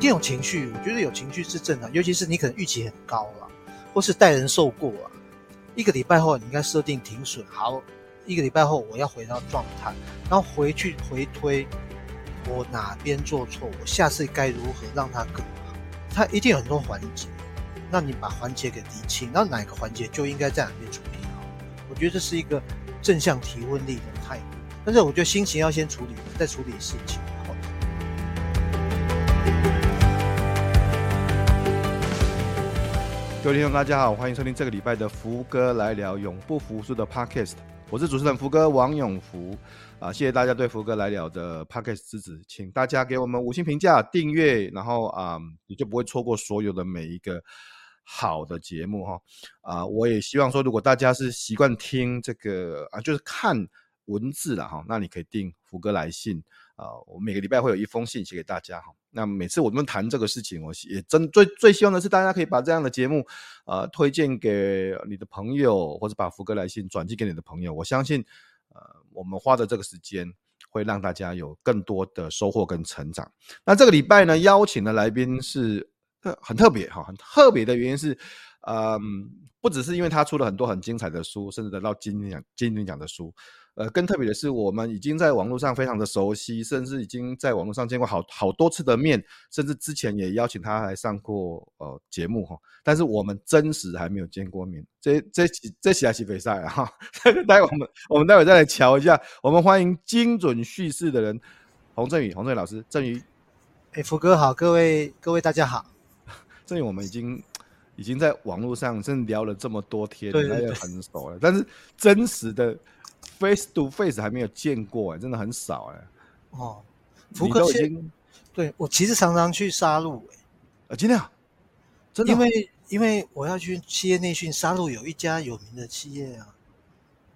定有情绪，我觉得有情绪是正常，尤其是你可能预期很高了，或是待人受过啊。一个礼拜后，你应该设定停损，好，一个礼拜后我要回到状态，然后回去回推我哪边做错，我下次该如何让它更好。它一定有很多环节，那你把环节给理清，然后哪个环节就应该在哪边处理好。我觉得这是一个正向提问力的态度，但是我觉得心情要先处理，再处理事情。各位听众，大家好，欢迎收听这个礼拜的福哥来聊永不服输的 Podcast。我是主持人福哥王永福啊，谢谢大家对福哥来聊的 Podcast 支持，请大家给我们五星评价、订阅，然后啊，你就不会错过所有的每一个好的节目哈啊！我也希望说，如果大家是习惯听这个啊，就是看文字了哈，那你可以订福哥来信。啊，我每个礼拜会有一封信写给大家哈。那每次我们谈这个事情，我也真最最希望的是大家可以把这样的节目，呃，推荐给你的朋友，或者把福哥来信转寄给你的朋友。我相信，呃，我们花的这个时间会让大家有更多的收获跟成长。那这个礼拜呢，邀请的来宾是很特别哈，很特别的原因是，嗯、不只是因为他出了很多很精彩的书，甚至得到金鹰奖金鹰奖的书。呃，更特别的是，我们已经在网络上非常的熟悉，甚至已经在网络上见过好好多次的面，甚至之前也邀请他来上过呃节目哈。但是我们真实还没有见过面，这这这起来是比赛啊哈。待会我们我们待会再来瞧一下，我们欢迎精准叙事的人洪振宇，洪振宇老师，振宇。哎，福哥好，各位各位大家好。振宇，我们已经已经在网络上真聊了这么多天，大家很熟了，但是真实的。Face to face 还没有见过哎，真的很少哎。哦，福克已经对我其实常常去沙鹿哎。啊，今天啊，真的，因为因为我要去企业内训，沙鹿有一家有名的企业啊。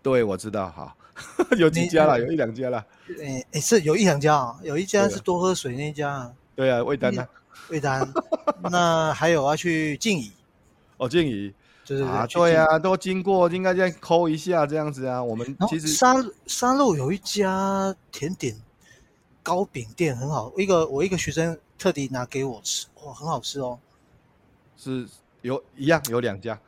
对，我知道哈，有几家了，有一两家了。哎哎，是有一两家啊，有一家是多喝水那家啊。对啊，魏丹啊，魏丹。那还有要去静怡。哦，静怡。就是啊，对啊，都经过，应该再抠一下这样子啊。我们其实沙沙鹿有一家甜点糕饼店很好，一个我一个学生特地拿给我吃，哇，很好吃哦。是有一样有两家，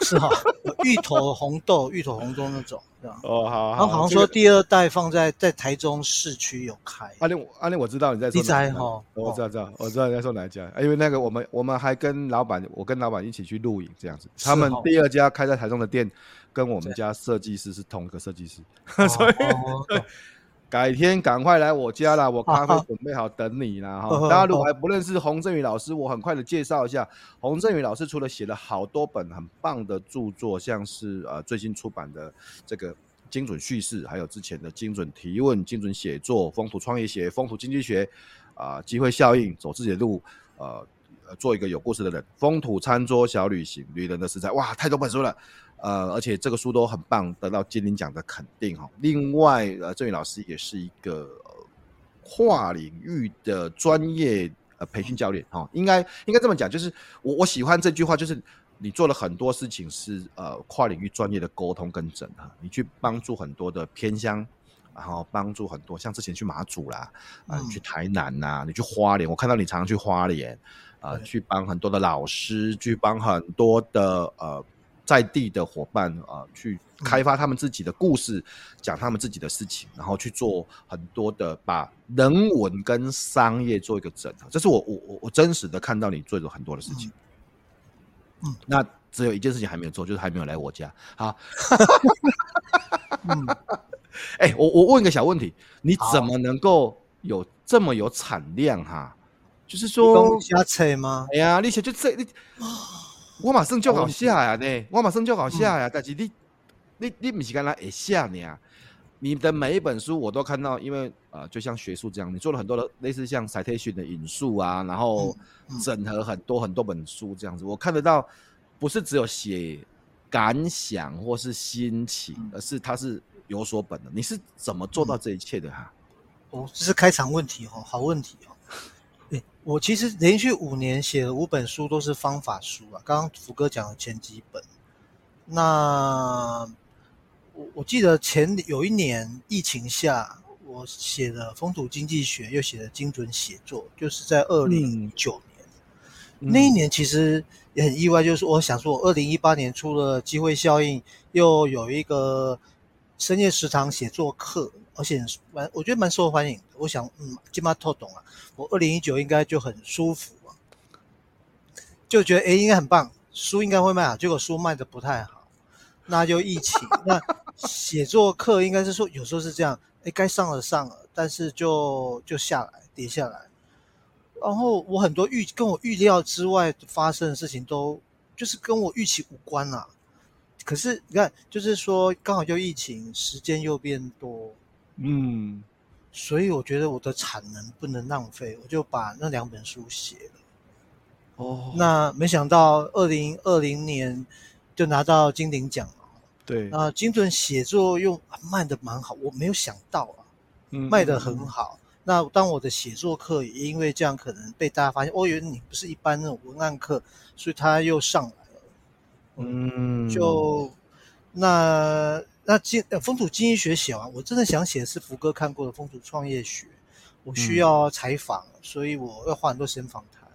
是哈，芋头红豆、芋头红豆那种。哦，好，然后好像说第二代放在在台中市区有开。阿玲，阿玲，我知道你在说哪一家，我知道，知道，我知道你在说哪一家。因为那个我们我们还跟老板，我跟老板一起去录影这样子。他们第二家开在台中的店，跟我们家设计师是同一个设计师，所以改天赶快来我家啦，我咖啡准备好等你啦哈。大家如果还不认识洪振宇老师，我很快的介绍一下，洪振宇老师除了写了好多本很棒的著作，像是呃最新出版的这个精准叙事，还有之前的精准提问、精准写作、风土创业学、风土经济学啊，机会效应、走自己的路，呃，做一个有故事的人，风土餐桌小旅行、旅人的食材，哇，太多本书了。呃，而且这个书都很棒，得到金鼎奖的肯定哈。另外，呃，郑宇老师也是一个跨领域的专业呃培训教练哈。应该应该这么讲，就是我我喜欢这句话，就是你做了很多事情是呃跨领域专业的沟通跟整合，你去帮助很多的偏乡，然后帮助很多像之前去马祖啦，啊、呃，你去台南呐、啊，你去花莲，我看到你常常去花莲，啊、呃，去帮很多的老师，去帮很多的呃。在地的伙伴啊、呃，去开发他们自己的故事，讲、嗯、他们自己的事情，然后去做很多的把人文跟商业做一个整合。这是我我我我真实的看到你做了很多的事情。嗯，那只有一件事情还没有做，就是还没有来我家。好，嗯，哎、欸，我我问一个小问题，你怎么能够有这么有产量哈？就是说瞎扯吗？哎呀，你写就这你。我马上就好写呀呢，我马上就好写呀，但是你你你不是跟他会写呢？你的每一本书我都看到，因为啊、呃，就像学术这样，你做了很多的类似像 citation 的引述啊，然后整合很多很多本书这样子，我看得到，不是只有写感想或是心情，而是它是有所本的。你是怎么做到这一切的哈？哦，这是开场问题哦，好问题哦。对，我其实连续五年写了五本书，都是方法书啊。刚刚福哥讲的前几本，那我我记得前有一年疫情下，我写了风土经济学，又写了精准写作，就是在二零一九年。嗯、那一年其实也很意外，就是我想说，我二零一八年出了机会效应，又有一个深夜食堂写作课。而且蛮，我觉得蛮受欢迎的。我想，嗯，起码透懂了。我二零一九应该就很舒服啊，就觉得诶应该很棒，书应该会卖好。结果书卖的不太好，那就疫情。那写作课应该是说，有时候是这样，诶该上了上了，但是就就下来跌下来。然后我很多预跟我预料之外发生的事情，都就是跟我预期无关啊。可是你看，就是说刚好就疫情，时间又变多。嗯，所以我觉得我的产能不能浪费，我就把那两本书写了。哦，那没想到二零二零年就拿到金鼎奖了。对，啊，精准写作又卖的蛮好，我没有想到啊，嗯、卖的很好。嗯、那当我的写作课也因为这样可能被大家发现，哦，原来你不是一般那种文案课，所以他又上来了。嗯，就那。那经呃风土经济学写完，我真的想写的是福哥看过的风土创业学，我需要采访，嗯、所以我要花很多时间访谈。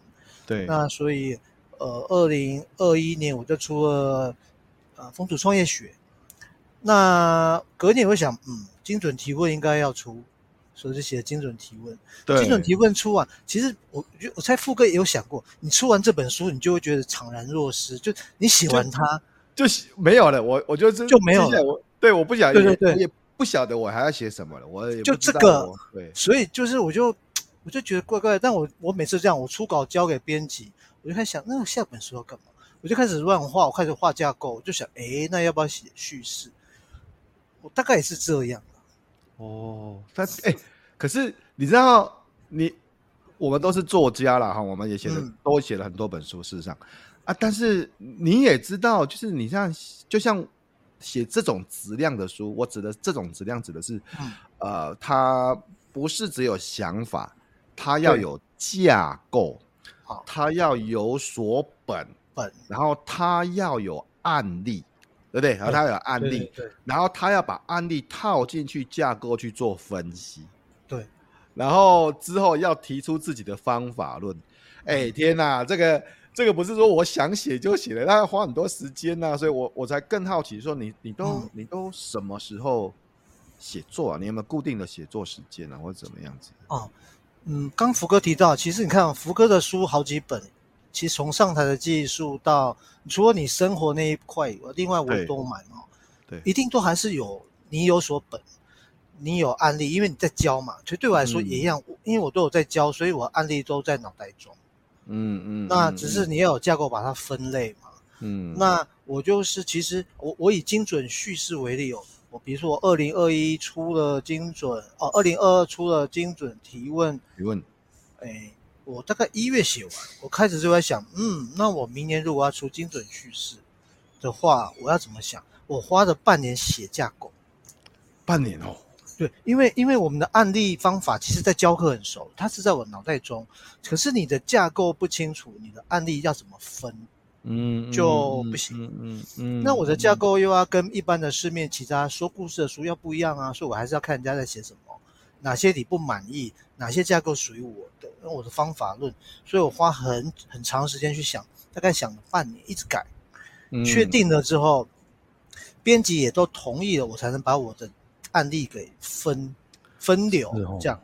对，那所以呃，二零二一年我就出了呃风土创业学。那隔年我想，嗯，精准提问应该要出，所以就写精准提问。对，精准提问出完，其实我觉我猜福哥也有想过，你出完这本书，你就会觉得怅然若失，就你写完它就，就没有了。我我就就没有了。对，我不晓得，对对对，也不晓得我还要写什么了。我也就这个，对，所以就是我就我就觉得怪怪的。但我我每次这样，我初稿交给编辑，我就开始想，那我下本书要干嘛？我就开始乱画，我开始画架构，我就想，哎，那要不要写叙事？我大概也是这样。哦，但哎，可是你知道，你我们都是作家了哈，我们也写了，嗯、都写了很多本书，事实上啊，但是你也知道，就是你像就像。写这种质量的书，我指的这种质量指的是，嗯、呃，它不是只有想法，它要有架构，好，它要有所本，本，然后它要有案例，对不对？然后它有案例，对，对，对，然后它要把案例套进去架构去做分析，对，然后之后要提出自己的方法论。哎，天哪，这个。这个不是说我想写就写的，那要花很多时间呐、啊，所以我我才更好奇说你你都、嗯、你都什么时候写作啊？你有没有固定的写作时间啊，或者怎么样子？哦，嗯，刚福哥提到，其实你看福哥的书好几本，其实从上台的技术到除了你生活那一块另外我都买哦，对，一定都还是有你有所本，你有案例，因为你在教嘛，所以对我来说也一样，嗯、因为我都有在教，所以我案例都在脑袋中。嗯嗯，那只是你要有架构把它分类嘛。嗯，那我就是其实我我以精准叙事为例哦，我比如说我二零二一出了精准哦，二零二二出了精准提问提问，哎，我大概一月写完，我开始就在想，嗯，那我明年如果要出精准叙事的话，我要怎么想？我花了半年写架构，半年哦。对，因为因为我们的案例方法，其实在教课很熟，它是在我脑袋中，可是你的架构不清楚，你的案例要怎么分，嗯，就不行，嗯嗯，那我的架构又要跟一般的市面其他说故事的书要不一样啊，所以我还是要看人家在写什么，哪些你不满意，哪些架构属于我的，那我的方法论，所以我花很很长时间去想，大概想了半年，一直改，嗯，确定了之后，编辑也都同意了，我才能把我的。案例给分分流，这样，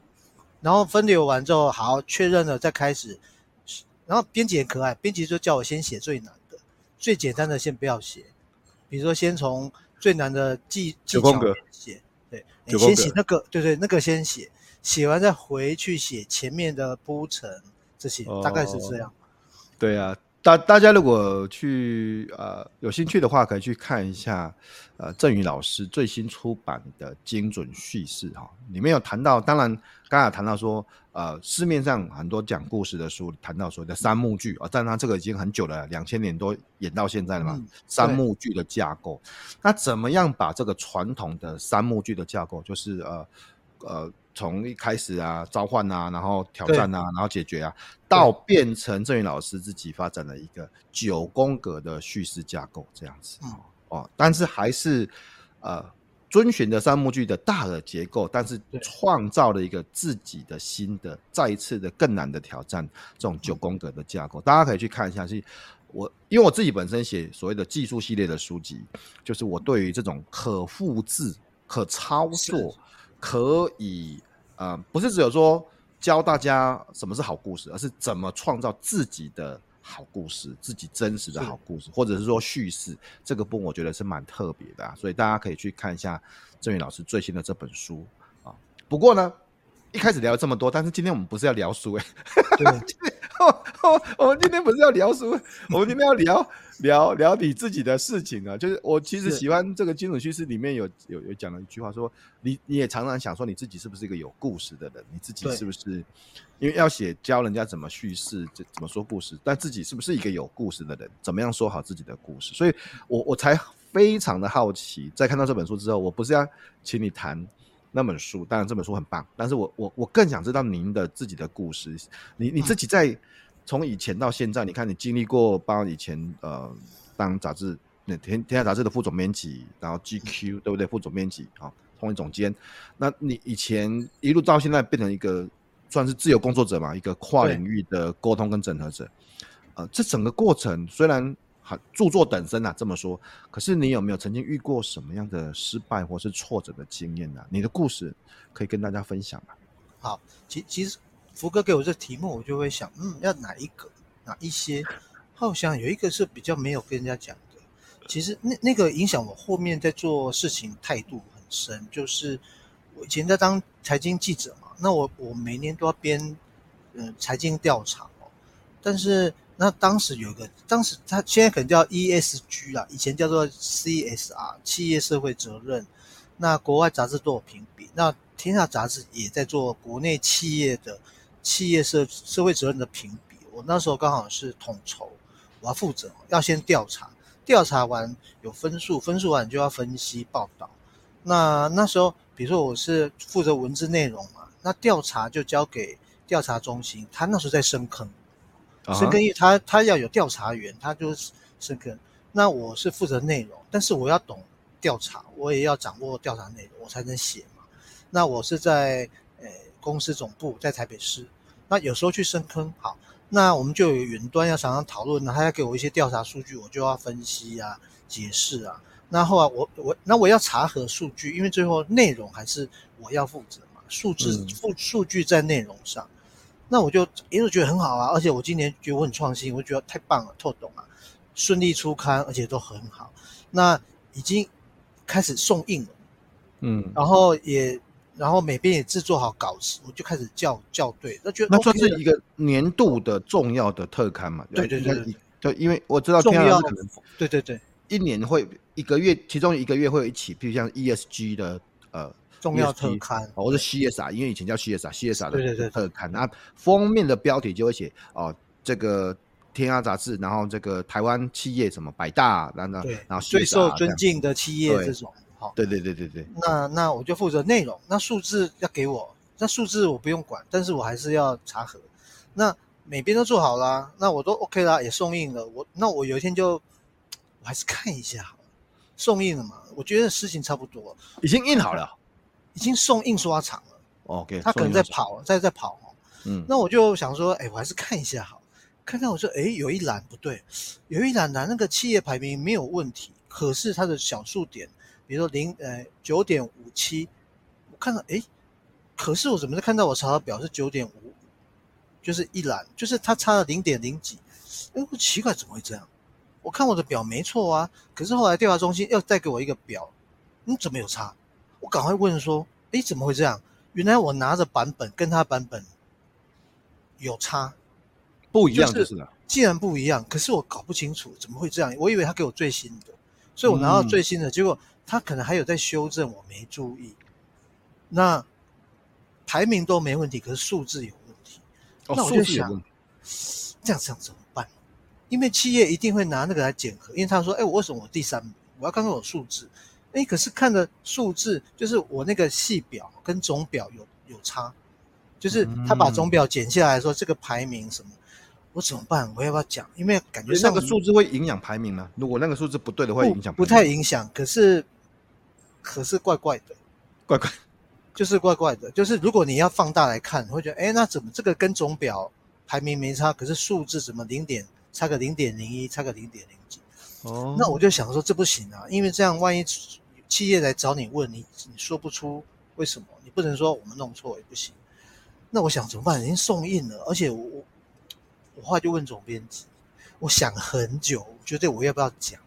然后分流完之后，好确认了再开始。然后编辑也可爱，编辑就叫我先写最难的，最简单的先不要写。比如说先从最难的技技巧写，对，你先写那个，对对，那个先写，写完再回去写前面的铺陈这些，大概是这样。对啊。大大家如果去呃有兴趣的话，可以去看一下呃郑宇老师最新出版的精准叙事哈，里面有谈到，当然刚才谈到说呃市面上很多讲故事的书谈到所谓的三幕剧啊，但他这个已经很久了，两千年多演到现在了嘛，嗯、三幕剧的架构，那怎么样把这个传统的三幕剧的架构，就是呃呃。从一开始啊，召唤啊，然后挑战啊，然后解决啊，到变成郑云老师自己发展的一个九宫格的叙事架构这样子，嗯、哦，但是还是呃遵循着三幕剧的大的结构，但是创造了一个自己的新的、再一次的更难的挑战，这种九宫格的架构，嗯、大家可以去看一下。是我因为我自己本身写所谓的技术系列的书籍，就是我对于这种可复制、可操作、可以。呃，不是只有说教大家什么是好故事，而是怎么创造自己的好故事，自己真实的好故事，或者是说叙事这个部分，我觉得是蛮特别的啊。所以大家可以去看一下郑宇老师最新的这本书啊。不过呢，一开始聊了这么多，但是今天我们不是要聊书哎、欸，对，我们今天不是要聊书，我们今天要聊。聊聊你自己的事情啊，就是我其实喜欢这个精准叙事里面有有有讲了一句话说，说你你也常常想说你自己是不是一个有故事的人，你自己是不是因为要写教人家怎么叙事，怎怎么说故事，但自己是不是一个有故事的人，怎么样说好自己的故事？所以我我才非常的好奇，在看到这本书之后，我不是要请你谈那本书，当然这本书很棒，但是我我我更想知道您的自己的故事，你你自己在。从以前到现在，你看你经历过，包括以前呃当杂志那天天下杂志的副总编辑，然后 GQ、嗯、对不对？副总编辑啊，统一总监。那你以前一路到现在变成一个算是自由工作者嘛，一个跨领域的沟通跟整合者。呃，这整个过程虽然著作等身啊这么说，可是你有没有曾经遇过什么样的失败或是挫折的经验呢、你的故事可以跟大家分享吗？好，其其实。福哥给我这题目，我就会想，嗯，要哪一个，哪一些？好像有一个是比较没有跟人家讲的。其实那那个影响我后面在做事情态度很深，就是我以前在当财经记者嘛，那我我每年都要编嗯财经调查哦。但是那当时有一个，当时他现在可能叫 ESG 啦，以前叫做 CSR 企业社会责任。那国外杂志都有评比，那天下杂志也在做国内企业的。企业社社会责任的评比，我那时候刚好是统筹，我要负责，要先调查，调查完有分数，分数完就要分析报道。那那时候，比如说我是负责文字内容嘛，那调查就交给调查中心，他那时候在深坑，深坑，业他他要有调查员，他就是深坑。那我是负责内容，但是我要懂调查，我也要掌握调查内容，我才能写嘛。那我是在。公司总部在台北市，那有时候去深坑，好，那我们就有云端要常常讨论，他要给我一些调查数据，我就要分析啊、解释啊。那后来我我那我要查核数据，因为最后内容还是我要负责嘛，数字数数据在内容上，那我就一直觉得很好啊，而且我今年觉得我很创新，我觉得太棒了，透懂了，顺利出刊，而且都很好。那已经开始送印了，嗯，然后也。然后每边也制作好稿子，我就开始校校对，那觉得那算是一个年度的重要的特刊嘛？对对对对，对，因为我知道重要可能对对对，一年会一个月，其中一个月会有一起，比如像 ESG 的呃重要特刊，或者 CSR，因为以前叫 CSR，CSR 的特刊，那封面的标题就会写哦，这个天涯杂志，然后这个台湾企业什么百大，然后然后最受尊敬的企业这种。好，对对对对对。那那我就负责内容，那数字要给我，那数字我不用管，但是我还是要查核。那每边都做好了，那我都 OK 啦，也送印了。我那我有一天就，我还是看一下好了，送印了嘛？我觉得事情差不多，已经印好了，已经送印刷厂了。OK，他可能在跑，在在跑。嗯，那我就想说，哎，我还是看一下好，看看我说，哎，有一栏不对，有一栏栏那个企业排名没有问题，可是它的小数点。比如说零呃九点五七，我看到诶，可是我怎么在看到我查的表是九点五，就是一栏，就是它差了零点零几，哎，我奇怪怎么会这样？我看我的表没错啊，可是后来调查中心又再给我一个表，你怎么有差？我赶快问说，诶，怎么会这样？原来我拿着版本跟他版本有差，不一样就是了，既然不一样，可是我搞不清楚怎么会这样，我以为他给我最新的，所以我拿到最新的，嗯、结果他可能还有在修正，我没注意。那排名都没问题，可是数字有问题。哦、那我就想，这样这样怎么办？因为企业一定会拿那个来检核，因为他说：“哎，我为什么我第三名？我要看看我数字。”哎，可是看的数字就是我那个系表跟总表有有差，就是他把总表剪下来说这个排名什么，我怎么办？我要不要讲？因为感觉上那个数字会影响排名吗？如果那个数字不对的话，会影响排名？不太影响。可是可是怪怪的，怪怪，就是怪怪的。就是如果你要放大来看，会觉得哎，那怎么这个跟总表排名没差？可是数字怎么零点差个零点零一，差个零点零几？哦，那我就想说这不行啊，因为这样万一。企业来找你问你，你说不出为什么，你不能说我们弄错也不行。那我想怎么办？已经送印了，而且我我我话就问总编辑，我想很久，我觉得我要不要讲？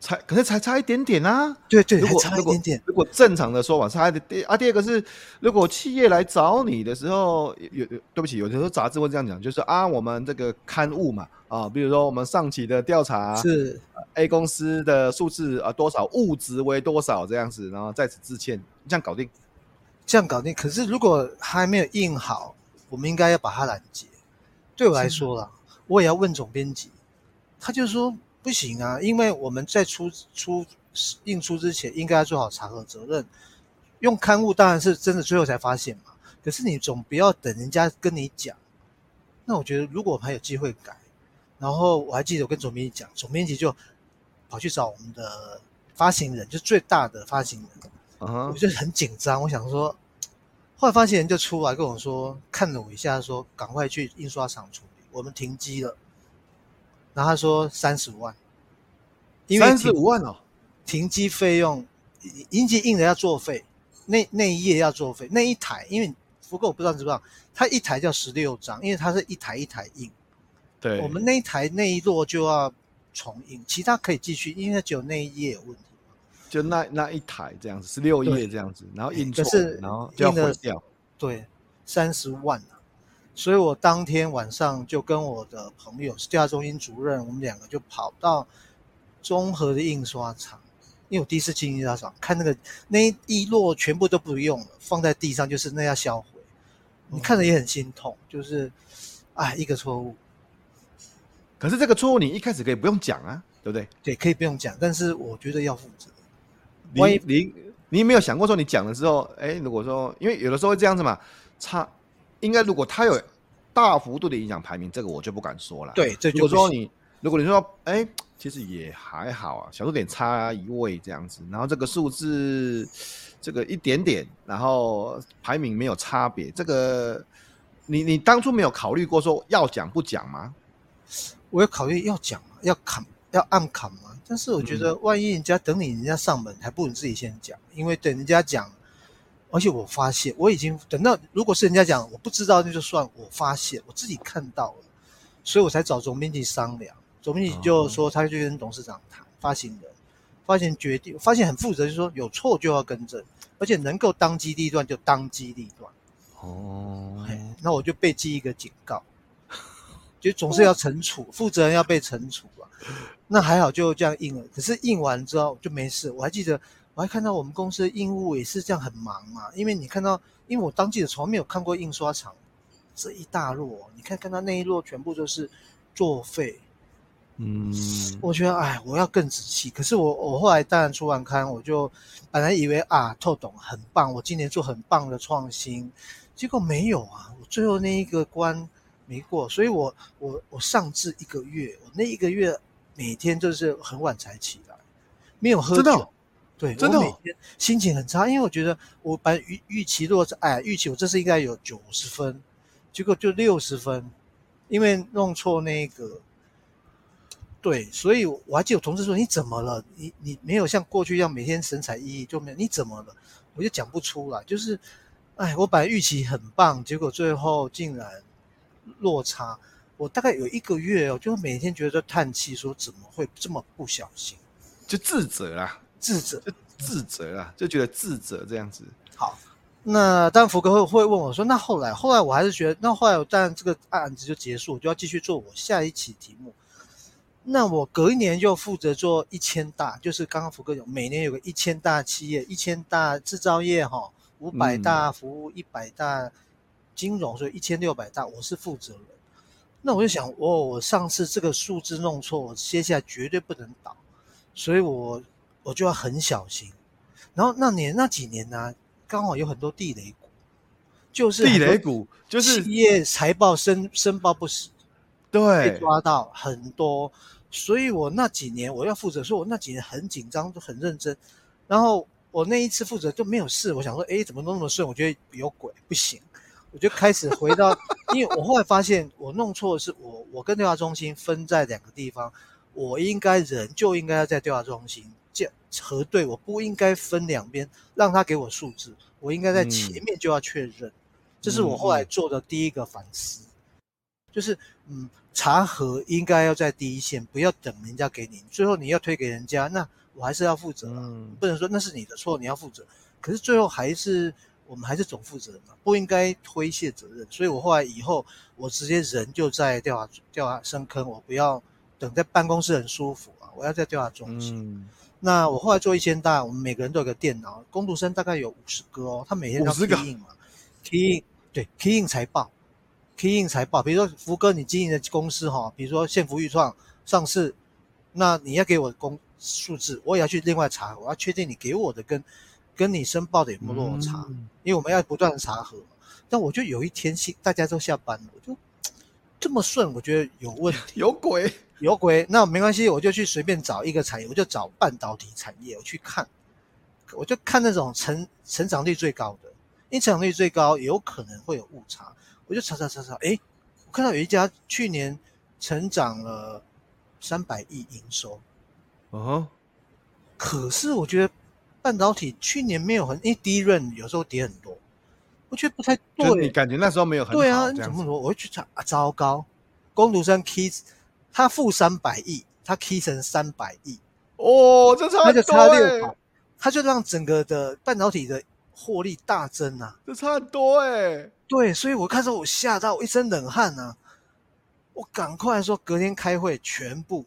才可是才差一点点啊！对对，还差一点点。如果正常的说法，差一点点啊。第二个是，如果企业来找你的时候，有对不起，有的时候杂志会这样讲，就是啊，我们这个刊物嘛，啊，比如说我们上期的调查是 A 公司的数字啊多少，物值为多少这样子，然后在此致歉，这样搞定，这样搞定。可是如果还没有印好，我们应该要把它拦截。对我来说啦，我也要问总编辑，他就说。不行啊，因为我们在出出印出之前，应该要做好查核责任。用刊物当然是真的，最后才发现嘛。可是你总不要等人家跟你讲。那我觉得，如果我们还有机会改，然后我还记得我跟总编辑讲，总编辑就跑去找我们的发行人，就最大的发行人。Uh huh. 我就很紧张，我想说，后来发行人就出来跟我说，看了我一下，说赶快去印刷厂处理，我们停机了。然后他说三十五万，三十五万哦，停机费用，印机印的要作废，那那一页要作废，那一台，因为福哥我不知道你知不知道，它一台叫十六张，因为它是一台一台印，对，我们那一台那一摞就要重印，其他可以继续，因为只有那一页有问题，就那那一台这样子，十六页这样子，然后印错，是然后就要毁掉，对，三十万啊。所以我当天晚上就跟我的朋友是调查中心主任，我们两个就跑到综合的印刷厂，因为我第一次进印刷厂，看那个那一摞全部都不用了，放在地上就是那要销毁，你看着也很心痛，就是哎一个错误。可是这个错误你一开始可以不用讲啊，对不对？对，可以不用讲，但是我觉得要负责。你万一你你没有想过说你讲了之后，哎，如果说因为有的时候会这样子嘛，差。应该，如果他有大幅度的影响排名，这个我就不敢说了。对，这就如说你，如果你说，哎，其实也还好啊，小数点差一位这样子，然后这个数字这个一点点，然后排名没有差别，这个你你当初没有考虑过说要讲不讲吗？我有考虑要讲，要砍，要按砍嘛。但是我觉得，万一人家等你人家上门，还不如自己先讲，因为等人家讲。而且我发现，我已经等到，如果是人家讲我不知道，那就算。我发现我自己看到了，所以我才找总编辑商量。总编辑就说，他就跟董事长谈，发行人，发行决定，发现很负责，就是说有错就要更正，而且能够当机立断就当机立断。哦，那我就被记一个警告，就总是要惩处，负责人要被惩处啊。那还好，就这样印了。可是印完之后就没事，我还记得。我还看到我们公司的印务也是这样很忙嘛，因为你看到，因为我当记者从来没有看过印刷厂这一大摞，你看看到那一摞全部都是作废，嗯，我觉得哎，我要更仔细。可是我我后来当然出完刊，我就本来以为啊，透懂很棒，我今年做很棒的创新，结果没有啊，我最后那一个关没过，所以我我我上至一个月，我那一个月每天就是很晚才起来，没有喝酒。对，真的，我每天心情很差，因为我觉得我本来预预期如果是哎预期我这次应该有九十分，结果就六十分，因为弄错那个。对，所以我还记得我同事说，你怎么了？你你没有像过去一样每天神采奕奕，就没有，你怎么了？我就讲不出来，就是哎，我本来预期很棒，结果最后竟然落差。我大概有一个月哦，就每天觉得叹气，说怎么会这么不小心，就自责啦。自责，就自责啊，就觉得自责这样子。好，那当然福哥会会问我说，那后来后来我还是觉得，那后来当然这个案子就结束，我就要继续做我下一期题目。那我隔一年就负责做一千大，就是刚刚福哥有每年有个一千大企业，一千大制造业哈，五百大服务，一百大金融，所以一千六百大我是负责人。那我就想，哦，我上次这个数字弄错，我接下来绝对不能倒，所以我我就要很小心。然后那年那几年呢、啊，刚好有很多地雷股，就是地雷股，就是企业财报申申报不实，对，被抓到很多。所以我那几年我要负责，所以我那几年很紧张，就很认真。然后我那一次负责就没有事，我想说，哎，怎么都那么顺？我觉得有鬼，不行。我就开始回到，因为我后来发现我弄错的是我，我跟对话中心分在两个地方，我应该人就应该要在对话中心核对，我不应该分两边让他给我数字，我应该在前面就要确认。嗯、这是我后来做的第一个反思，嗯、就是嗯。查核应该要在第一线，不要等人家给你，最后你要推给人家，那我还是要负责，嗯、不能说那是你的错，你要负责。可是最后还是我们还是总负责人嘛，不应该推卸责任。所以我后来以后，我直接人就在调查调查深坑，我不要等在办公室很舒服啊，我要在调查中心。嗯、那我后来做一千大，我们每个人都有个电脑，工读生大概有五十个哦，他每天要 key in 嘛，key in 对 key in 财报。key in 财报，比如说福哥，你经营的公司哈，比如说幸福预创上市，那你要给我公数字，我也要去另外查，我要确定你给我的跟跟你申报的有没有落差，嗯、因为我们要不断的查核。但我就有一天，大家都下班了，我就这么顺，我觉得有问题，有鬼，有鬼。那没关系，我就去随便找一个产业，我就找半导体产业，我去看，我就看那种成成长率最高的，因为成长率最高有可能会有误差。我就查查查查，诶，我看到有一家去年成长了三百亿营收，哦、uh，huh. 可是我觉得半导体去年没有很，因为第一轮有时候跌很多，我觉得不太对。你感觉那时候没有很好对啊？你怎么说？我会去查啊，糟糕，工读生 key 他负三百亿，他 key 成三百亿，哦，这差很多，那就差六百，他就让整个的半导体的获利大增啊，这差很多哎。对，所以我看时候我吓到我一身冷汗呐、啊，我赶快说隔天开会，全部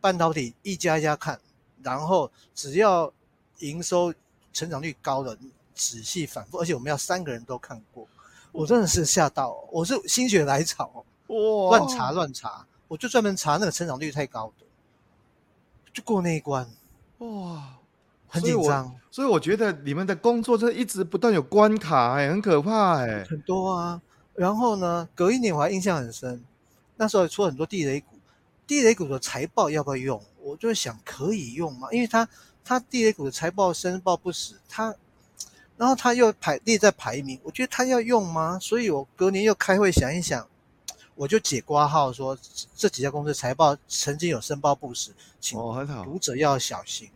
半导体一家一家看，然后只要营收成长率高的，仔细反复，而且我们要三个人都看过，我真的是吓到，我是心血来潮，哇，乱查乱查，我就专门查那个成长率太高的，就过那一关，哇。很紧张，所以我觉得你们的工作真的一直不断有关卡，哎，很可怕，哎，很多啊。然后呢，隔一年我还印象很深，那时候出很多地雷股，地雷股的财报要不要用？我就想可以用嘛，因为他他地雷股的财报申报不死，他然后他又排列在排名，我觉得他要用吗？所以我隔年又开会想一想，我就解挂号说这几家公司财报曾经有申报不实，请读者要小心。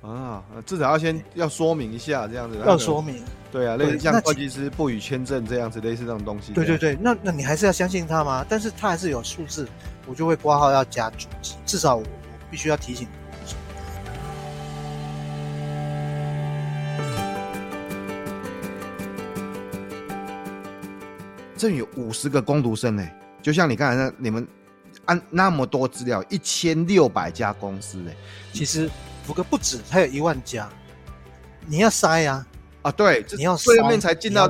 啊，至少要先要说明一下这样子，要说明，对啊，类似像会计师不予签证这样子，类似这种东西。对对对，那那你还是要相信他吗？但是他还是有数字，我就会挂号要加注记，至少我，我必须要提醒。这有五十个攻读生呢，就像你刚才那你们按那么多资料，一千六百家公司呢，其实。福哥不止，还有一万家，你要筛呀！啊，对，你要最后面才进到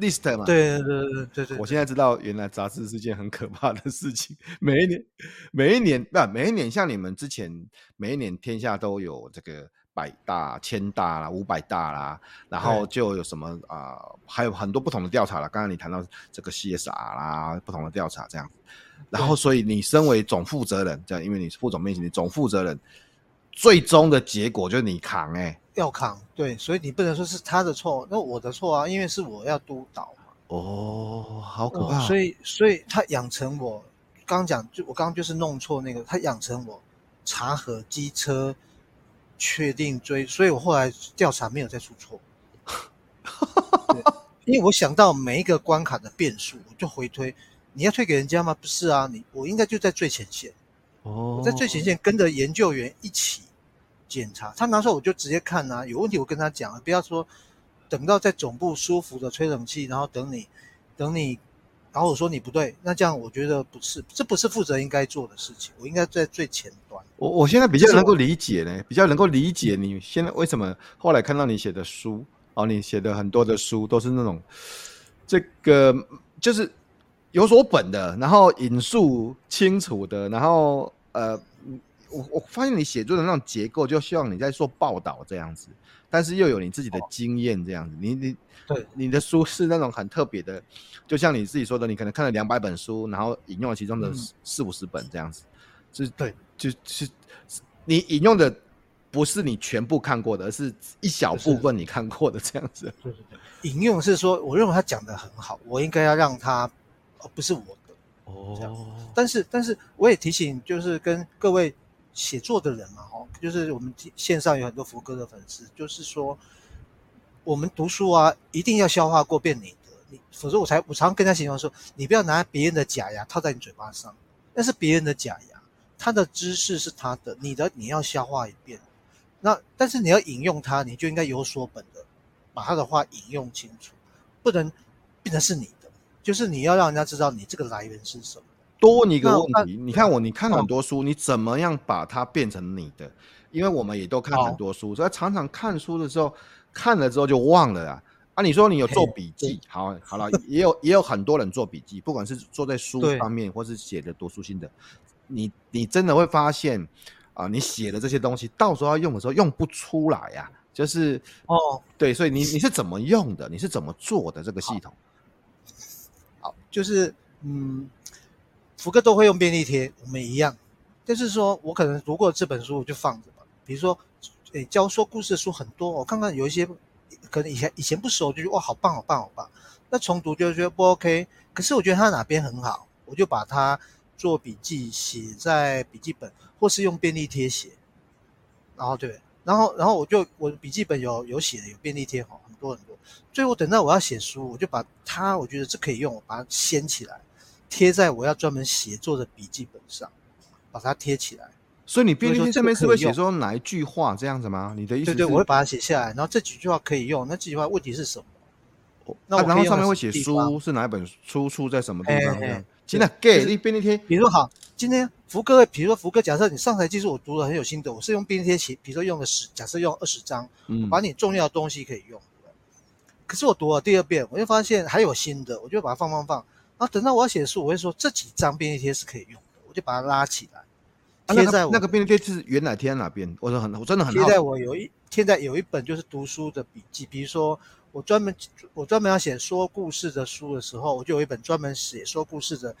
list 嘛。对对对对对对。我现在知道，原来杂志是件很可怕的事情。每一年，每一年，不，每一年像你们之前，每一年天下都有这个百大、千大啦、五百大啦，然后就有什么啊、呃，还有很多不同的调查了。刚刚你谈到这个 CSR 啦，不同的调查这样子。然后，所以你身为总负责人，这样，因为你是副总面前，你总负责人。最终的结果就是你扛哎、欸，要扛对，所以你不能说是他的错，那我的错啊，因为是我要督导嘛。哦，好可怕！哦、所以，所以他养成我刚讲，就我刚刚就是弄错那个，他养成我查核机车，确定追，所以我后来调查没有再出错。对，因为我想到每一个关卡的变数，我就回推，你要退给人家吗？不是啊，你我应该就在最前线。哦，我在最前线跟着研究员一起。检查他拿出来我就直接看啊，有问题我跟他讲啊，不要说等到在总部舒服的吹冷气，然后等你，等你，然后我说你不对，那这样我觉得不是，这不是负责应该做的事情，我应该在最前端。我我现在比较能够理解呢，比较能够理解你现在为什么后来看到你写的书哦，你写的很多的书都是那种这个就是有所本的，然后引述清楚的，然后呃。我我发现你写作的那种结构，就希望你在做报道这样子，但是又有你自己的经验这样子。你你对你的书是那种很特别的，就像你自己说的，你可能看了两百本书，然后引用了其中的四五十本这样子。就对，就是你引用的不是你全部看过的，而是一小部分你看过的这样子。对对对，引用是说，我认为他讲的很好，我应该要让他，而不是我的哦。但是但是我也提醒，就是跟各位。写作的人嘛，哦，就是我们线上有很多福哥的粉丝，就是说，我们读书啊，一定要消化过变你的，你否则我才我常常跟他形容说，你不要拿别人的假牙套在你嘴巴上，那是别人的假牙，他的知识是他的，你的你要消化一遍，那但是你要引用他，你就应该有所本的，把他的话引用清楚，不能变成是你的，就是你要让人家知道你这个来源是什么。多问一个问题，你看我，你看很多书，你怎么样把它变成你的？因为我们也都看很多书，所以常常看书的时候，看了之后就忘了啊。啊，你说你有做笔记，好，好了，也有也有很多人做笔记，不管是做在书方面，或是写的读书心得，你你真的会发现啊，你写的这些东西，到时候要用的时候用不出来呀。就是哦，对，所以你你是怎么用的？你是怎么做的这个系统？好，就是嗯。福哥都会用便利贴，我们一样。就是说我可能读过这本书，我就放着吧。比如说，诶，教说故事的书很多，我看看有一些可能以前以前不熟，就觉得哇，好棒，好棒，好棒。那重读就觉得不 OK。可是我觉得它哪边很好，我就把它做笔记，写在笔记本，或是用便利贴写。然后对，然后然后我就我笔记本有有写的有便利贴哈，很多很多。最后等到我要写书，我就把它，我觉得这可以用，我把它掀起来。贴在我要专门写作的笔记本上，把它贴起来。所以你便利贴上面是会写说哪一句话这样子吗？你的意思是？对对，我会把它写下来，然后这几句话可以用。那这几句话问题是什么？哦、那、啊、然后上面会写书是哪一本书出在什么地方？这样。现在给你便利贴，比如说好，今天福哥，比如说福哥，假设你上台技术我读了很有心得，我是用便利贴写，比如说用了十，假设用二十张，嗯，把你重要的东西可以用。可是我读了第二遍，我就发现还有新的，我就把它放放放。然后等到我要写书，我会说这几张便利贴是可以用的，我就把它拉起来，贴在那个、那个便利贴是原来贴在哪边？我说很，我真的很好。贴在我有一贴在有一本就是读书的笔记，比如说我专门我专门要写说故事的书的时候，我就有一本专门写说故事的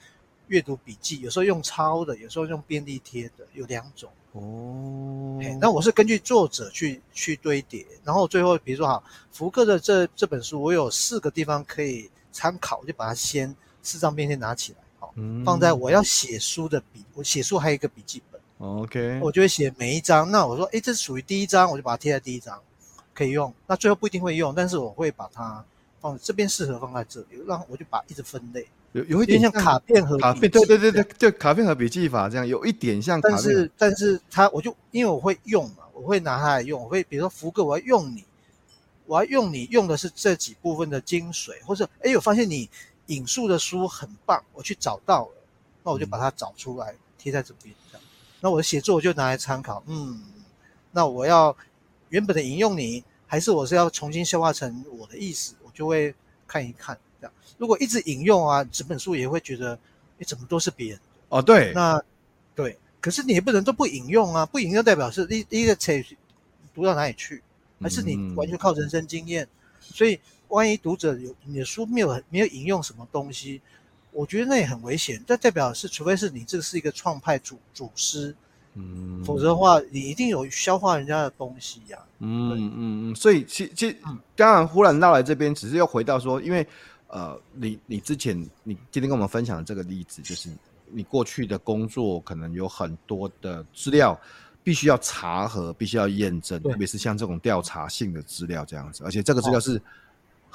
阅读笔记，有时候用抄的，有时候用便利贴的，有两种。哦，那我是根据作者去去堆叠，然后最后比如说哈，福克的这这本书，我有四个地方可以参考，我就把它先。四张便签拿起来，好，放在我要写书的笔，我写书还有一个笔记本，OK，我就会写每一张。那我说，诶，这是属于第一张，我就把它贴在第一张，可以用。那最后不一定会用，但是我会把它放这边，适合放在这里，让我就把一直分类，有有一点像卡片和卡片，对对对对对，卡片和笔记法这样，有一点像卡片。但是但是它，我就因为我会用嘛，我会拿它来用，我会比如说福哥，我要用你，我要用你用的是这几部分的精髓，或者哎，我发现你。引述的书很棒，我去找到了，那我就把它找出来贴在这边，这样。那我的写作我就拿来参考，嗯，那我要原本的引用你，还是我是要重新消化成我的意思，我就会看一看，这样。如果一直引用啊，整本书也会觉得，你怎么都是别人的哦，对，那对，可是你也不能都不引用啊，不引用代表是第第一个词读到哪里去，还是你完全靠人生经验，嗯、所以。万一读者有你的书没有没有引用什么东西，我觉得那也很危险。这代表是，除非是你这是一个创派祖祖师，嗯，否则的话，你一定有消化人家的东西呀、啊。嗯嗯嗯，所以其其实刚刚忽然绕来这边，只是又回到说，因为呃，你你之前你今天跟我们分享的这个例子，就是你过去的工作可能有很多的资料必须要查核，必须要验证，特别是像这种调查性的资料这样子，而且这个资料是。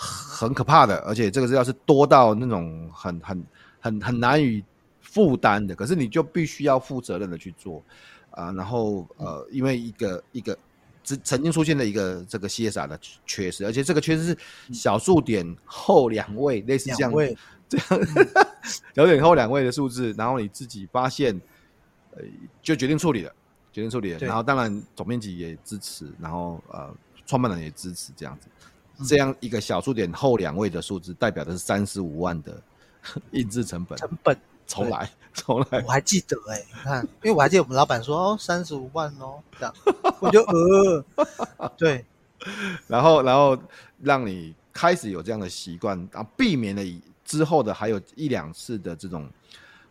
很可怕的，而且这个资料是多到那种很很很很难以负担的。可是你就必须要负责任的去做。啊、呃，然后呃，因为一个一个曾曾经出现的一个这个 CSR 的缺失，而且这个缺失是小数点后两位，类似这样位。这样 小数点后两位的数字，然后你自己发现，呃，就决定处理了，决定处理了，然后当然总编辑也支持，然后呃，创办人也支持这样子，这样一个小数点后两位的数字，代表的是三十五万的 印制成本，成本。重来，重来！我还记得哎、欸，你看，因为我还记得我们老板说哦，三十五万哦，这样，我就呃，对，然后，然后让你开始有这样的习惯，然后避免了之后的还有一两次的这种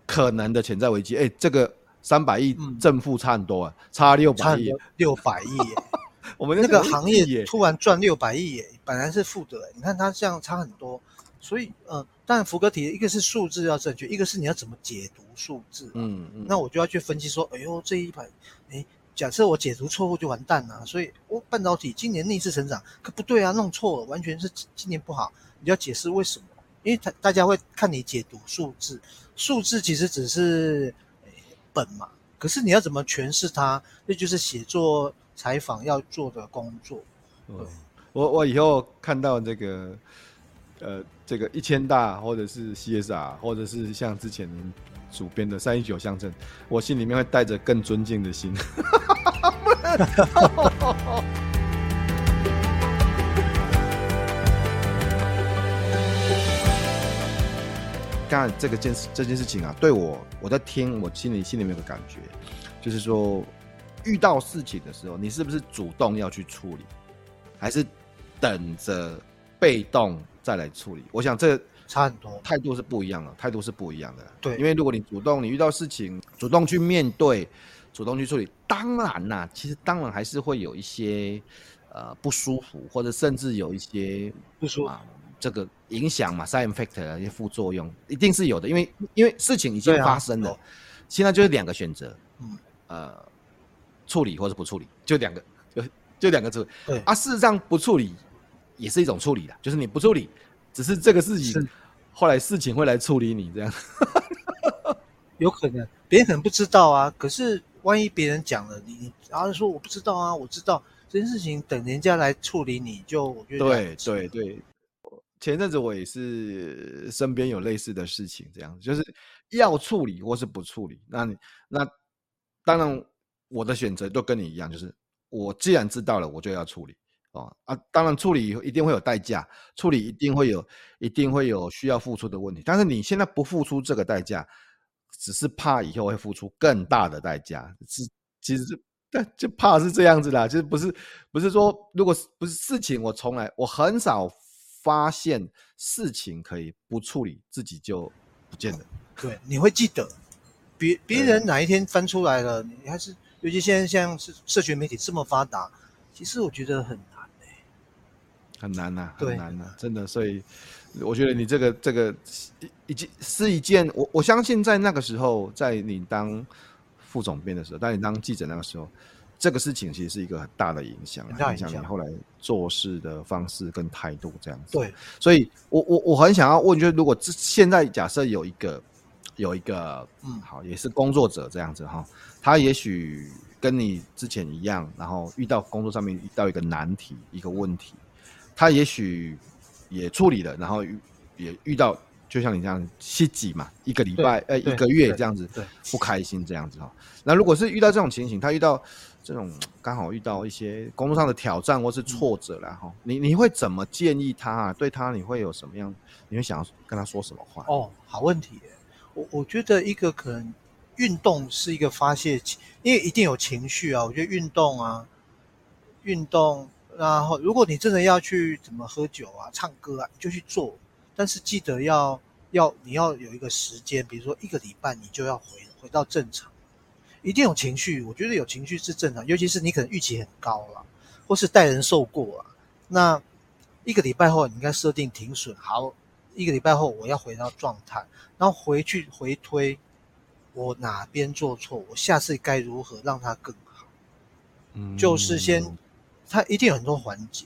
可能的潜在危机。哎，这个三百亿正负差很多啊，嗯、差六百亿，六百亿，我们那个行业突然赚六百亿耶，本来是负的，你看它这样差很多。所以，呃，当然福哥提的一个是数字要正确，一个是你要怎么解读数字。嗯嗯。那我就要去分析说，哎呦，这一排，哎，假设我解读错误就完蛋了。所以，我半导体今年逆势成长，可不对啊，弄错了，完全是今年不好。你要解释为什么？因为他大家会看你解读数字，数字其实只是本嘛，可是你要怎么诠释它，那就是写作采访要做的工作。对，我我以后看到这个。呃，这个一千大，或者是 CSR，或者是像之前您主编的三一九乡镇，我心里面会带着更尊敬的心。刚才这个件事，这件事情啊，对我，我在听，我心里心里面有个感觉，就是说，遇到事情的时候，你是不是主动要去处理，还是等着被动？再来处理，我想这差很多，态度是不一样的，态度是不一样的。对，因为如果你主动，你遇到事情主动去面对，主动去处理，当然啦，其实当然还是会有一些呃不舒服，或者甚至有一些不舒服，啊、这个影响嘛，side effect 一些副作用一定是有的，因为因为事情已经发生了，啊、现在就是两个选择，嗯，呃，处理或者不处理，就两个，就就两个字。对啊，事实上不处理。也是一种处理的，就是你不处理，只是这个事情，后来事情会来处理你这样，有可能别人可能不知道啊，可是万一别人讲了你，然后说我不知道啊，我知道这件事情等人家来处理你就我觉得对对对，前阵子我也是身边有类似的事情，这样就是要处理或是不处理，那你那当然我的选择都跟你一样，就是我既然知道了，我就要处理。哦啊，当然处理一定会有代价，处理一定会有，一定会有需要付出的问题。但是你现在不付出这个代价，只是怕以后会付出更大的代价。是，其实是，但 就怕是这样子啦。就是不是，不是说，如果不是事情，我从来我很少发现事情可以不处理，自己就不见了。对，你会记得，别别人哪一天翻出来了，你还是，尤其现在像社社群媒体这么发达，其实我觉得很难。很难呐、啊，很难呐、啊，真的。所以我觉得你这个这个一一件是一件，我我相信在那个时候，在你当副总编的时候，当你当记者那个时候，这个事情其实是一个很大的影响，影响你后来做事的方式跟态度这样子。对，所以我我我很想要问，就是如果这现在假设有一个有一个嗯好，也是工作者这样子哈，他也许跟你之前一样，然后遇到工作上面遇到一个难题一个问题。他也许也处理了，然后也遇到，就像你这样稀挤嘛，一个礼拜呃一个月这样子，不开心这样子哈。那如果是遇到这种情形，他遇到这种刚好遇到一些工作上的挑战或是挫折了哈，你你会怎么建议他啊？对他你会有什么样？你会想要跟他说什么话？哦，好问题。我我觉得一个可能运动是一个发泄，因为一定有情绪啊。我觉得运动啊，运动。然后，如果你真的要去怎么喝酒啊、唱歌啊，你就去做。但是记得要要你要有一个时间，比如说一个礼拜，你就要回回到正常。一定有情绪，我觉得有情绪是正常，尤其是你可能预期很高了，或是带人受过了。那一个礼拜后，你应该设定停损。好，一个礼拜后我要回到状态，然后回去回推我哪边做错，我下次该如何让它更好。嗯，就是先。它一定有很多环节，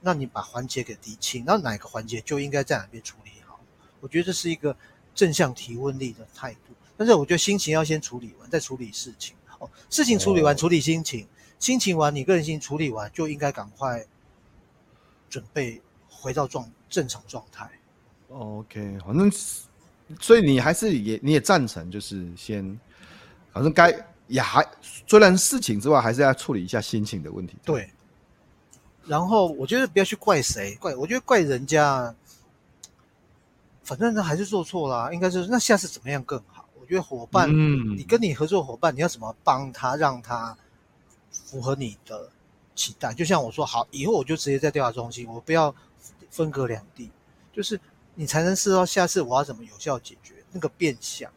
那你把环节给理清，然后哪个环节就应该在哪边处理好。我觉得这是一个正向提问力的态度。但是我觉得心情要先处理完，再处理事情。哦，事情处理完，处理心情，心情完，你个人心处理完，就应该赶快准备回到状正常状态。OK，反正所以你还是也你也赞成，就是先反正该也还虽然事情之外，还是要处理一下心情的问题。对。然后我觉得不要去怪谁，怪我觉得怪人家，反正他还是做错了，应该是那下次怎么样更好？我觉得伙伴，嗯，你跟你合作伙伴，你要怎么帮他，让他符合你的期待？就像我说，好，以后我就直接在调查中心，我不要分隔两地，就是你才能知道下次我要怎么有效解决那个变相。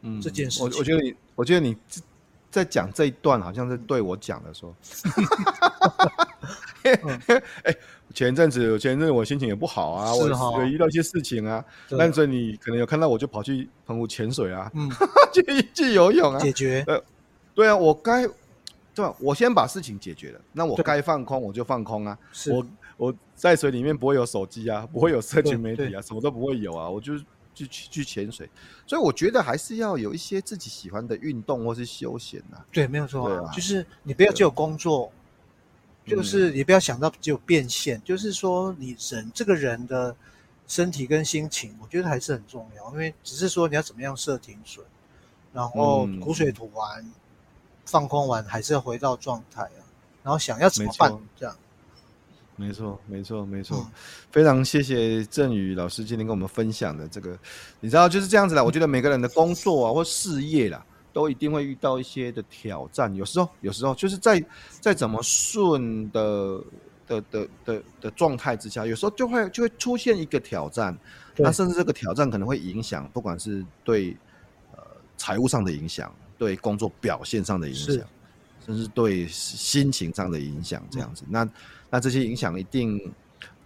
嗯，这件事情，我我觉得你，我觉得你。在讲这一段，好像是对我讲的，说，哎，前阵子，前阵子我心情也不好啊，我有遇到一些事情啊，但是你可能有看到，我就跑去澎湖潜水啊，嗯，去去游泳啊，解决，呃，对啊，我该，对吧？我先把事情解决了，那我该放空我就放空啊，我我在水里面不会有手机啊，不会有社群媒体啊，什么都不会有啊，我就。去去去潜水，所以我觉得还是要有一些自己喜欢的运动或是休闲呐。对，没有错。就是你不要只有工作，就是你不要想到只有变现，就是说你人这个人的身体跟心情，我觉得还是很重要。因为只是说你要怎么样设停损，然后苦水吐完，放空完，还是要回到状态啊。然后想要怎么办这样。没错，没错，没错，非常谢谢振宇老师今天跟我们分享的这个，你知道就是这样子啦。我觉得每个人的工作啊或事业啦，都一定会遇到一些的挑战。有时候，有时候就是在在怎么顺的的的的的状态之下，有时候就会就会出现一个挑战。那甚至这个挑战可能会影响，不管是对呃财务上的影响，对工作表现上的影响，甚至对心情上的影响，这样子。那那这些影响一定，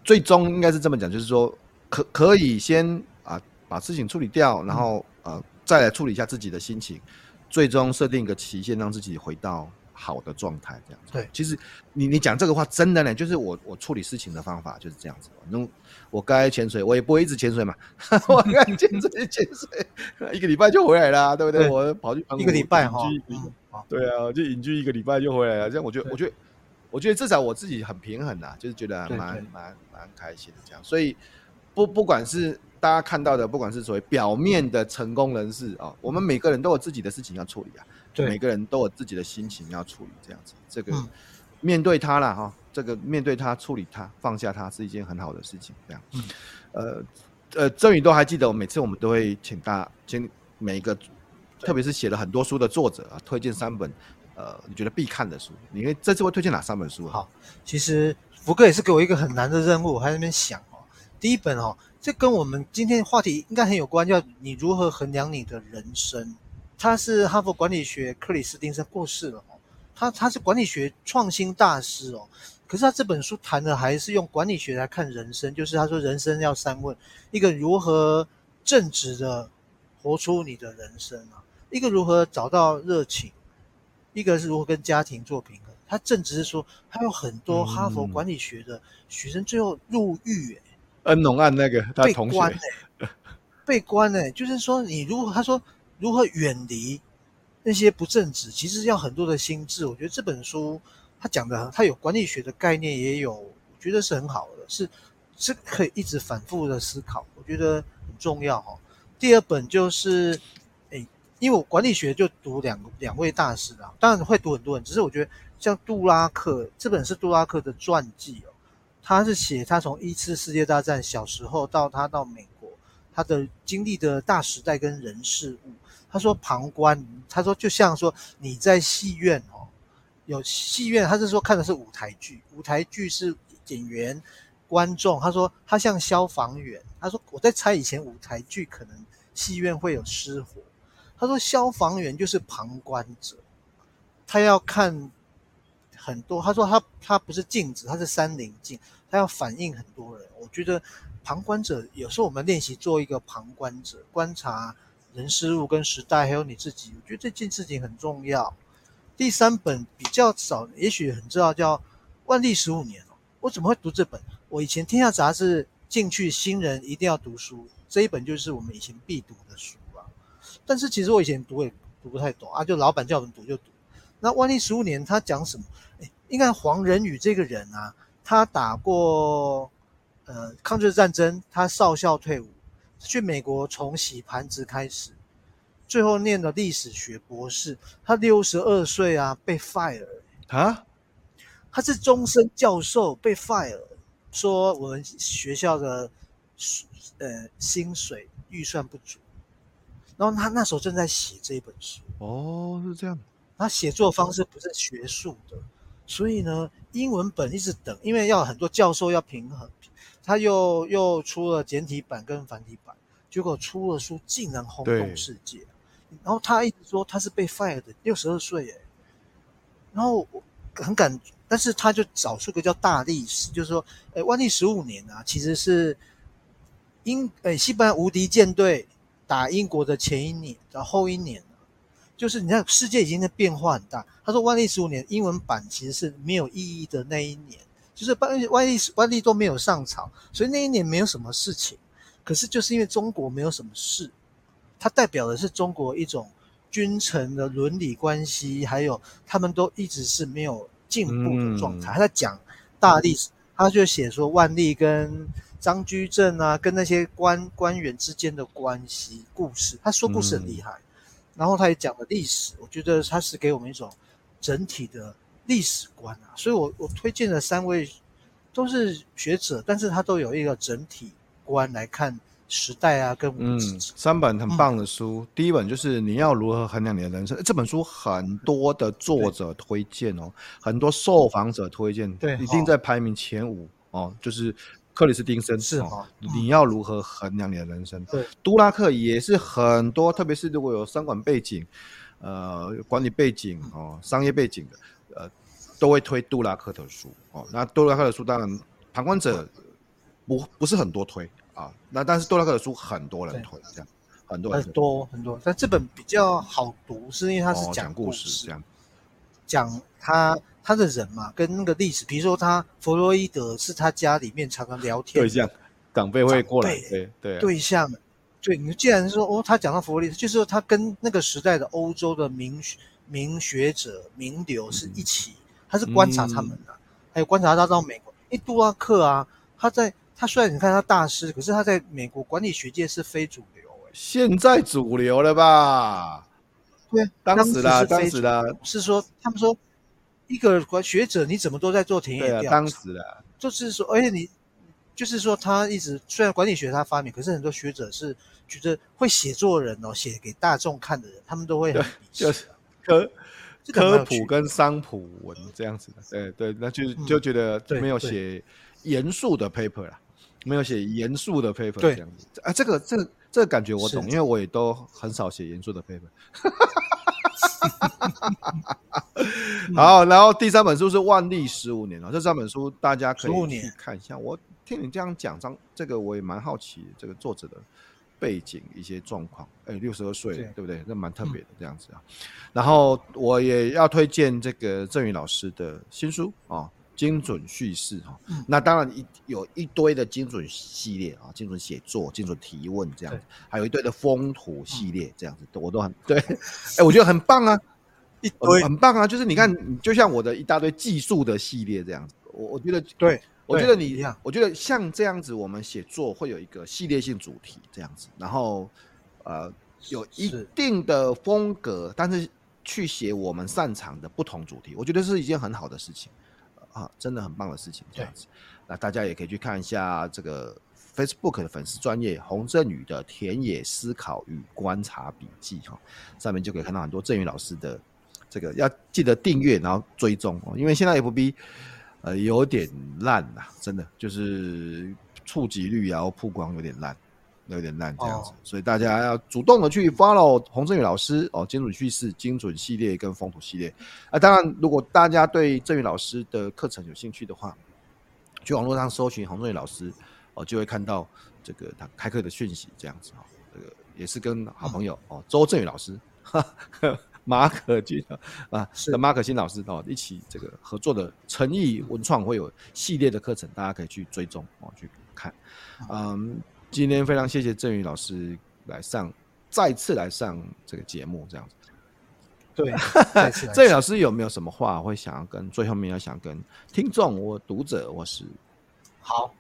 最终应该是这么讲，就是说可可以先啊把事情处理掉，然后呃再来处理一下自己的心情，最终设定一个期限，让自己回到好的状态，这样子。对，其实你你讲这个话真的呢，就是我我处理事情的方法就是这样子。那我该潜水，我也不会一直潜水嘛，我该潜水潜水，一个礼拜就回来啦，对不对？对我跑去一个礼拜哈，对啊，就隐居一个礼拜就回来了，这样我觉得我觉得。我觉得至少我自己很平衡呐，就是觉得蛮蛮蛮开心的这样。所以不不管是大家看到的，不管是所谓表面的成功人士啊，我们每个人都有自己的事情要处理啊，对，每个人都有自己的心情要处理这样子。这个面对他了哈，这个面对他处理他放下他是一件很好的事情。这样，呃呃，振宇都还记得，我每次我们都会请大家，请每一个，特别是写了很多书的作者啊，推荐三本。呃，你觉得必看的书？你会这次会推荐哪三本书？好，其实福哥也是给我一个很难的任务，我还在那边想哦。第一本哦，这跟我们今天话题应该很有关，叫你如何衡量你的人生。他是哈佛管理学克里斯汀生过世了哦，他他是管理学创新大师哦。可是他这本书谈的还是用管理学来看人生，就是他说人生要三问：一个如何正直的活出你的人生啊，一个如何找到热情。一个是如何跟家庭做平衡，他正直是说，他有很多哈佛管理学的学生最后入狱，哎，恩农案那个他被关，哎，被关，哎，就是说你如果他说如何远离那些不正直，其实要很多的心智。我觉得这本书他讲的，他有管理学的概念，也有我觉得是很好的，是是可以一直反复的思考，我觉得很重要哈。第二本就是。因为我管理学就读两两位大师啊，当然会读很多人，只是我觉得像杜拉克这本是杜拉克的传记哦，他是写他从一次世界大战小时候到他到美国，他的经历的大时代跟人事物。他说旁观，他说就像说你在戏院哦，有戏院，他是说看的是舞台剧，舞台剧是演员观众，他说他像消防员，他说我在猜以前舞台剧可能戏院会有失火。他说：“消防员就是旁观者，他要看很多。他说他他不是镜子，他是三棱镜，他要反映很多人。我觉得旁观者有时候我们练习做一个旁观者，观察人事物跟时代，还有你自己。我觉得这件事情很重要。第三本比较少，也许很知道，叫《万历十五年》哦。我怎么会读这本？我以前天下杂志进去新人一定要读书，这一本就是我们以前必读的书。”但是其实我以前读也读不太懂啊，就老板叫我们读就读。那万历十五年他讲什么？哎，应该黄仁宇这个人啊，他打过呃抗日战争，他少校退伍，去美国从洗盘子开始，最后念了历史学博士。他六十二岁啊，被 fire 啊？他是终身教授，被 fire，说我们学校的呃薪水预算不足。然后他那时候正在写这一本书。哦，是这样。他写作方式不是学术的，所以呢，英文本一直等，因为要很多教授要平衡，他又又出了简体版跟繁体版，结果出了书竟然轰动世界。然后他一直说他是被 fire 的，六十二岁耶。然后我很感，但是他就找出个叫大历史，就是说，哎，万历十五年啊，其实是英哎西班牙无敌舰队打英国的前一年的后一年。就是你看，世界已经在变化很大。他说，万历十五年英文版其实是没有意义的那一年，就是万万历万历都没有上朝，所以那一年没有什么事情。可是就是因为中国没有什么事，它代表的是中国一种君臣的伦理关系，还有他们都一直是没有进步的状态。他在讲大历史，他就写说万历跟张居正啊，跟那些官官员之间的关系故事。他说故事很厉害。然后他也讲了历史，我觉得他是给我们一种整体的历史观啊，所以我我推荐的三位都是学者，但是他都有一个整体观来看时代啊，跟嗯，三本很棒的书，嗯、第一本就是你要如何衡量你的人生，这本书很多的作者推荐哦，很多受访者推荐，对，一定在排名前五哦，就是。克里斯汀森是哈，你要如何衡量你的人生？对，杜拉克也是很多，特别是如果有商管背景、呃，管理背景哦，商业背景的，呃，都会推杜拉克的书哦。那杜拉克的书当然旁观者不不是很多推啊，那但是杜拉克的书很多人推，这样很多人很多很多，但这本比较好读，是因为它是讲故事，这样讲他。他的人嘛，跟那个历史，比如说他弗洛伊德是他家里面常常聊天对象，长辈会过来，对对对，对象，对你既然说哦，他讲到弗洛伊德，就是说他跟那个时代的欧洲的名名学者名流是一起，嗯、他是观察他们的，嗯、还有观察他到美国，诶，杜拉克啊，他在他虽然你看他大师，可是他在美国管理学界是非主流，诶，现在主流了吧？对，当时啦，当时啦，是说他们说。一个学者，你怎么都在做田野调查？对啊，当时的，就是说，而且你就是说，他一直虽然管理学他发明，可是很多学者是觉得会写作人哦，写给大众看的人，他们都会很就是科科普跟商普文这样子的，对对，那就就觉得没有写严肃的 paper 啦，没有写严肃的 paper 这样子。啊，这个这个这个感觉我懂，因为我也都很少写严肃的 paper。好，然后第三本书是万历十五年了。这三本书大家可以去看一下。我听你这样讲，张这个我也蛮好奇这个作者的背景一些状况。哎，六十二岁，对不对？那蛮特别的这样子啊。然后我也要推荐这个郑宇老师的新书啊。精准叙事哈，嗯、那当然一有一堆的精准系列啊，精准写作、精准提问这样子，还有一堆的风土系列这样子，嗯、我都很对。哎、欸，我觉得很棒啊，一堆很棒啊，就是你看，嗯、就像我的一大堆技术的系列这样子，我我觉得对，我觉得你，我觉得像这样子，我们写作会有一个系列性主题这样子，然后呃有一定的风格，是但是去写我们擅长的不同主题，我觉得是一件很好的事情。啊，真的很棒的事情，这样子。那大家也可以去看一下这个 Facebook 的粉丝专业洪振宇的田野思考与观察笔记哈，上面就可以看到很多振宇老师的这个，要记得订阅然后追踪哦，因为现在 FB 呃有点烂呐，真的就是触及率然后曝光有点烂。有点烂这样子，哦、所以大家要主动的去 follow 洪振宇老师哦，精准叙事、精准系列跟风土系列啊。当然，如果大家对振宇老师的课程有兴趣的话，去网络上搜寻洪振宇老师哦，就会看到这个他开课的讯息这样子哈。这个也是跟好朋友、嗯、哦，周振宇老师、哈哈马可君啊，是马可新老师哦一起这个合作的诚意文创会有系列的课程，大家可以去追踪哦，去看，嗯。今天非常谢谢郑宇老师来上，再次来上这个节目，这样子。对，郑老师有没有什么话会想要跟最后面要想跟听众或读者或是？好，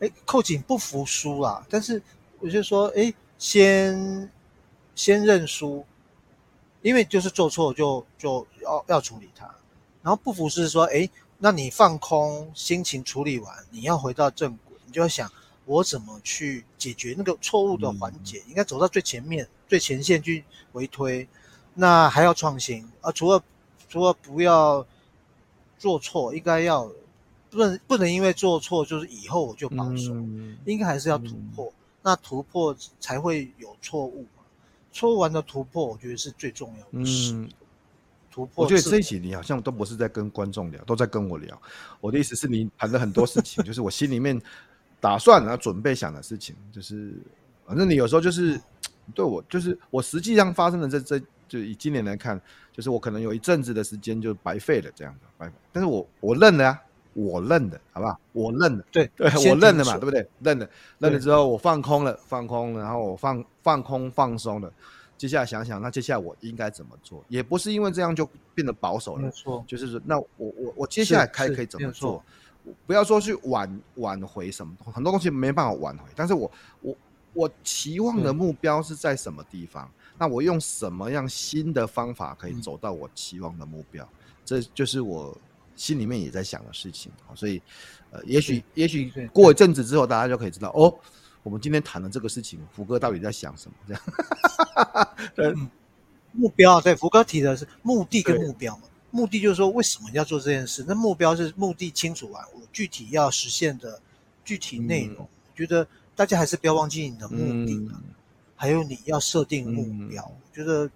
哎，扣紧不服输啦！但是我就说，哎，先先认输，因为就是做错就就要要处理它。然后不服是说，哎，那你放空心情处理完，你要回到正轨，你就要想我怎么去解决那个错误的环节，嗯、应该走到最前面、最前线去回推。那还要创新啊！除了除了不要做错，应该要不能不能因为做错就是以后我就保守，嗯、应该还是要突破。嗯、那突破才会有错误嘛？错误完的突破，我觉得是最重要的事。嗯，突破。我觉得这一集你好像都不是在跟观众聊，都在跟我聊。我的意思是你谈了很多事情，就是我心里面打算然后准备想的事情，就是反正你有时候就是对我，就是我实际上发生的这这。就以今年来看，就是我可能有一阵子的时间就白费了这样的，白。但是我我认了啊，我认的，好不好？我认的，对对，我认了嘛，对不对？认了，认了之后我放空了，放空了，然后我放放空放松了。接下来想想，那接下来我应该怎么做？也不是因为这样就变得保守了，没错。就是说，那我我我接下来还可以怎么做？不要说去挽挽回什么，很多东西没办法挽回。但是我我我期望的目标是在什么地方？那我用什么样新的方法可以走到我期望的目标？嗯、这就是我心里面也在想的事情。所以，呃，也许也许过一阵子之后，大家就可以知道哦，我们今天谈的这个事情，福哥到底在想什么？这样，嗯、目标对，福哥提的是目的跟目标嘛。目的就是说为什么要做这件事？那目标是目的清楚完，我具体要实现的具体内容。嗯、我觉得大家还是不要忘记你的目的。嗯还有你要设定目标，嗯、我觉得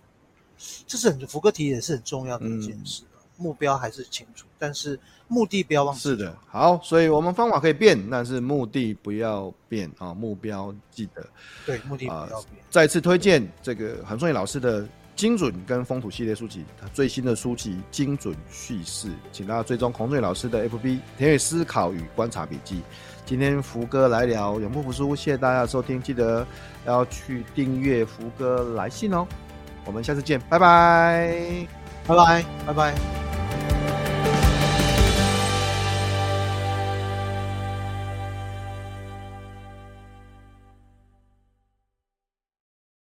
这是很福哥提也是很重要的一件事。嗯、目标还是清楚，但是目的不要忘记。是的，好，所以我们方法可以变，但是目的不要变啊！目标记得。对，目的不要变。呃、再次推荐这个韩松勇老师的精准跟风土系列书籍，他最新的书籍《精准叙事》，请大家追踪洪松勇老师的 FB 田野思考与观察笔记。今天福哥来聊永不服输，谢谢大家的收听，记得要去订阅福哥来信哦。我们下次见，拜拜，拜拜拜拜。